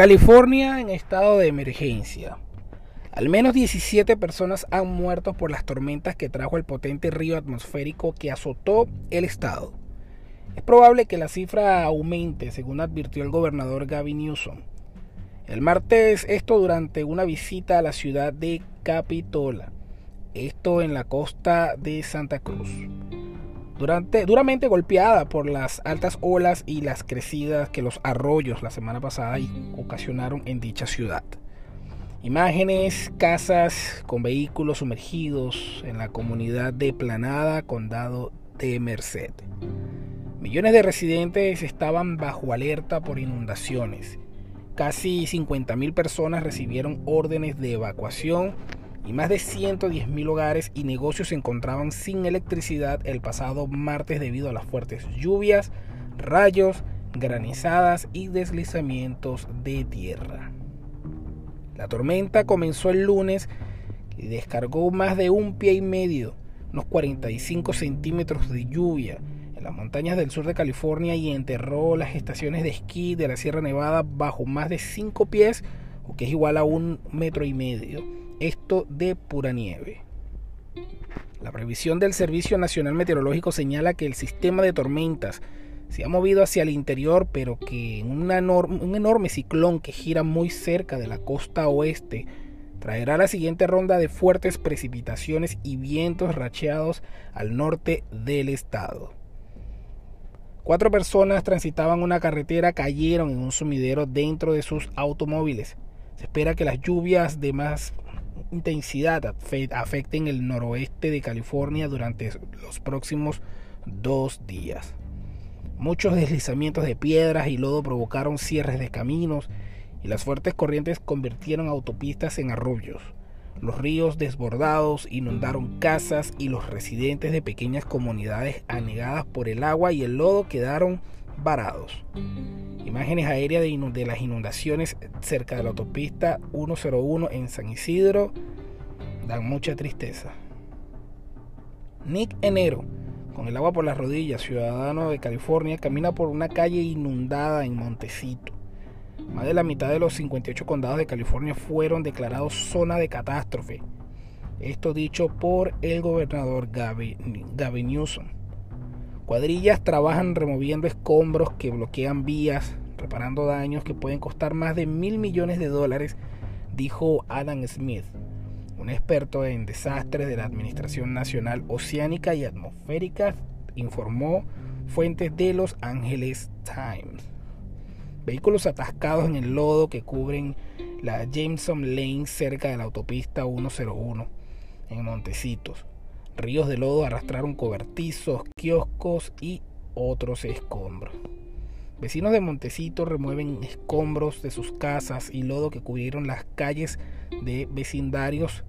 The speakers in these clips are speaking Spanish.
California en estado de emergencia. Al menos 17 personas han muerto por las tormentas que trajo el potente río atmosférico que azotó el estado. Es probable que la cifra aumente, según advirtió el gobernador Gavin Newsom. El martes, esto durante una visita a la ciudad de Capitola, esto en la costa de Santa Cruz duramente golpeada por las altas olas y las crecidas que los arroyos la semana pasada ocasionaron en dicha ciudad. Imágenes, casas con vehículos sumergidos en la comunidad de Planada, condado de Merced. Millones de residentes estaban bajo alerta por inundaciones. Casi 50.000 personas recibieron órdenes de evacuación y más de 110.000 hogares y negocios se encontraban sin electricidad el pasado martes debido a las fuertes lluvias, rayos, granizadas y deslizamientos de tierra. La tormenta comenzó el lunes y descargó más de un pie y medio, unos 45 centímetros de lluvia en las montañas del sur de California y enterró las estaciones de esquí de la Sierra Nevada bajo más de 5 pies, o que es igual a un metro y medio esto de pura nieve. La previsión del Servicio Nacional Meteorológico señala que el sistema de tormentas se ha movido hacia el interior, pero que un enorme ciclón que gira muy cerca de la costa oeste traerá la siguiente ronda de fuertes precipitaciones y vientos racheados al norte del estado. Cuatro personas transitaban una carretera, cayeron en un sumidero dentro de sus automóviles. Se espera que las lluvias de más intensidad afecten el noroeste de California durante los próximos dos días. Muchos deslizamientos de piedras y lodo provocaron cierres de caminos y las fuertes corrientes convirtieron autopistas en arroyos. Los ríos desbordados inundaron casas y los residentes de pequeñas comunidades anegadas por el agua y el lodo quedaron varados. Imágenes aéreas de, las inundaciones cerca de la autopista 101 en San Isidro dan mucha tristeza. Nick Enero, con el agua por las rodillas, ciudadano de California, camina por una calle inundada en Montecito. Más de la mitad de los 58 condados de California fueron declarados zona de catástrofe. Esto dicho por el gobernador Gavin Newsom. Cuadrillas trabajan removiendo escombros que bloquean vías, reparando daños que pueden costar más de mil millones de dólares, dijo Adam Smith, un experto en desastres de la Administración Nacional Oceánica y Atmosférica, informó fuentes de Los Angeles Times. Vehículos atascados en el lodo que cubren la Jameson Lane cerca de la autopista 101 en Montecitos. Ríos de lodo arrastraron cobertizos, kioscos y otros escombros. Vecinos de Montecito remueven escombros de sus casas y lodo que cubrieron las calles de vecindarios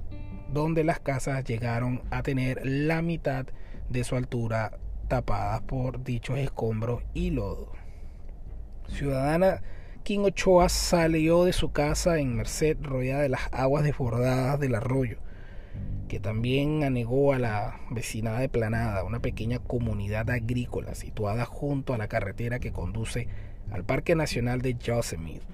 donde las casas llegaron a tener la mitad de su altura tapadas por dichos escombros y lodo. Ciudadana King Ochoa salió de su casa en Merced rodeada de las aguas desbordadas del arroyo que también anegó a la vecinada de Planada, una pequeña comunidad agrícola situada junto a la carretera que conduce al Parque Nacional de Yosemite.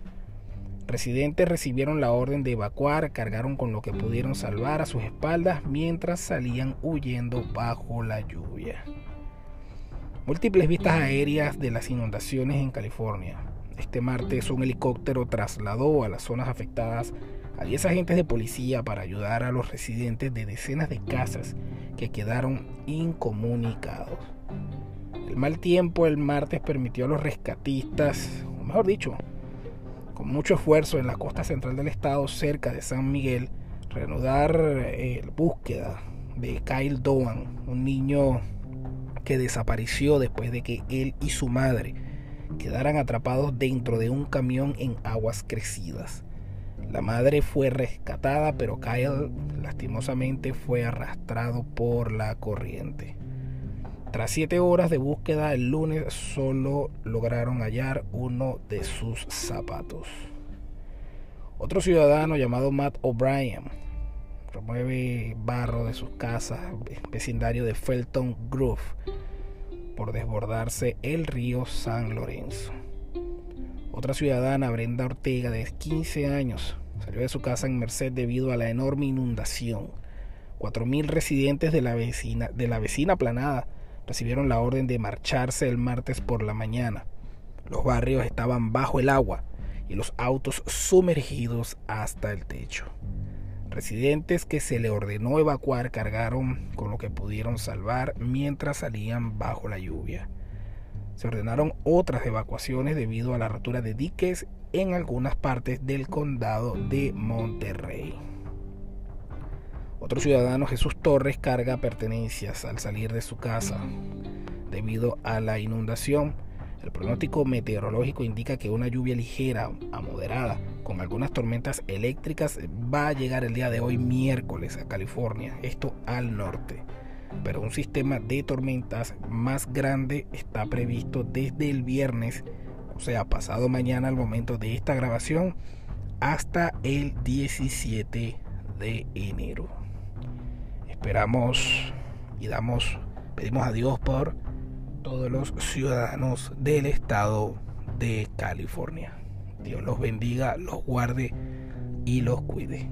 Residentes recibieron la orden de evacuar, cargaron con lo que pudieron salvar a sus espaldas mientras salían huyendo bajo la lluvia. Múltiples vistas aéreas de las inundaciones en California. Este martes un helicóptero trasladó a las zonas afectadas a 10 agentes de policía para ayudar a los residentes de decenas de casas que quedaron incomunicados. El mal tiempo el martes permitió a los rescatistas, o mejor dicho, con mucho esfuerzo en la costa central del estado cerca de San Miguel, reanudar eh, la búsqueda de Kyle Doan, un niño que desapareció después de que él y su madre quedaran atrapados dentro de un camión en aguas crecidas. La madre fue rescatada, pero Kyle lastimosamente fue arrastrado por la corriente. Tras siete horas de búsqueda el lunes solo lograron hallar uno de sus zapatos. Otro ciudadano llamado Matt O'Brien remueve barro de sus casas, vecindario de Felton Grove, por desbordarse el río San Lorenzo. Otra ciudadana, Brenda Ortega, de 15 años, salió de su casa en Merced debido a la enorme inundación. 4.000 residentes de la, vecina, de la vecina planada recibieron la orden de marcharse el martes por la mañana. Los barrios estaban bajo el agua y los autos sumergidos hasta el techo. Residentes que se le ordenó evacuar cargaron con lo que pudieron salvar mientras salían bajo la lluvia. Se ordenaron otras evacuaciones debido a la rotura de diques en algunas partes del condado de Monterrey. Otro ciudadano, Jesús Torres, carga pertenencias al salir de su casa debido a la inundación. El pronóstico meteorológico indica que una lluvia ligera a moderada con algunas tormentas eléctricas va a llegar el día de hoy miércoles a California, esto al norte. Pero un sistema de tormentas más grande está previsto desde el viernes, o sea, pasado mañana al momento de esta grabación, hasta el 17 de enero. Esperamos y damos, pedimos a Dios por todos los ciudadanos del estado de California. Dios los bendiga, los guarde y los cuide.